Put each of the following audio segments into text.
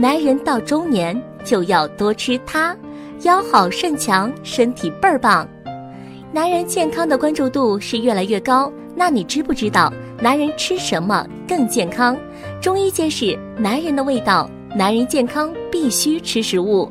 男人到中年就要多吃它，腰好肾强，身体倍儿棒。男人健康的关注度是越来越高，那你知不知道男人吃什么更健康？中医揭示男人的味道，男人健康必须吃食物，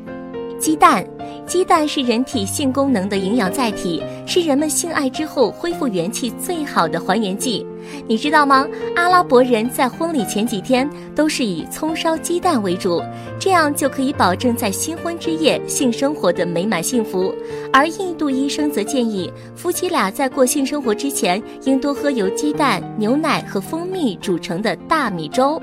鸡蛋。鸡蛋是人体性功能的营养载体，是人们性爱之后恢复元气最好的还原剂。你知道吗？阿拉伯人在婚礼前几天都是以葱烧鸡蛋为主，这样就可以保证在新婚之夜性生活的美满幸福。而印度医生则建议夫妻俩在过性生活之前，应多喝由鸡蛋、牛奶和蜂蜜煮成的大米粥。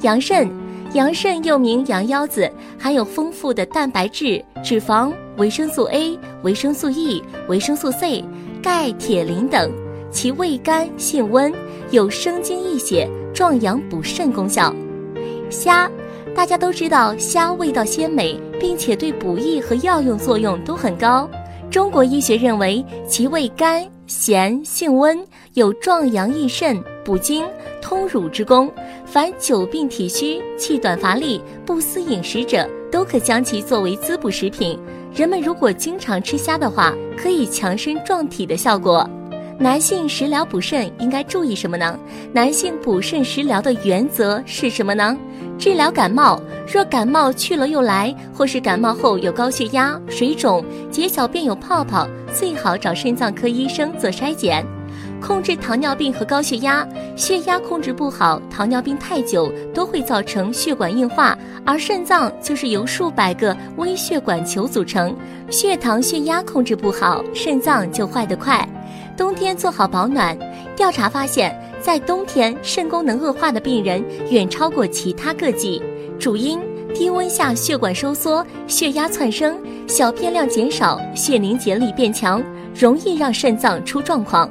羊肾。羊肾又名羊腰子，含有丰富的蛋白质、脂肪、维生素 A、维生素 E、维生素 C、钙、铁、磷等，其味甘性温，有生津益血、壮阳补肾功效。虾，大家都知道虾味道鲜美，并且对补益和药用作用都很高。中国医学认为其味甘咸性温，有壮阳益肾、补精通乳之功。凡久病体虚、气短乏力、不思饮食者，都可将其作为滋补食品。人们如果经常吃虾的话，可以强身壮体的效果。男性食疗补肾应该注意什么呢？男性补肾食疗的原则是什么呢？治疗感冒，若感冒去了又来，或是感冒后有高血压、水肿、解小便有泡泡，最好找肾脏科医生做筛检。控制糖尿病和高血压，血压控制不好，糖尿病太久都会造成血管硬化，而肾脏就是由数百个微血管球组成，血糖、血压控制不好，肾脏就坏得快。冬天做好保暖，调查发现，在冬天肾功能恶化的病人远超过其他各季，主因低温下血管收缩，血压窜升，小便量减少，血凝结力变强，容易让肾脏出状况。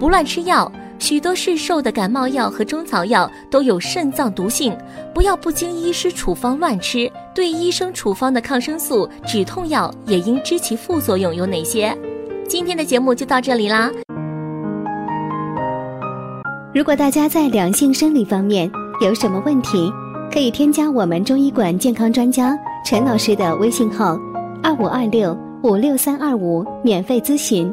不乱吃药，许多市售的感冒药和中草药都有肾脏毒性，不要不经医师处方乱吃。对医生处方的抗生素、止痛药也应知其副作用有哪些。今天的节目就到这里啦。如果大家在两性生理方面有什么问题，可以添加我们中医馆健康专家陈老师的微信号：二五二六五六三二五，免费咨询。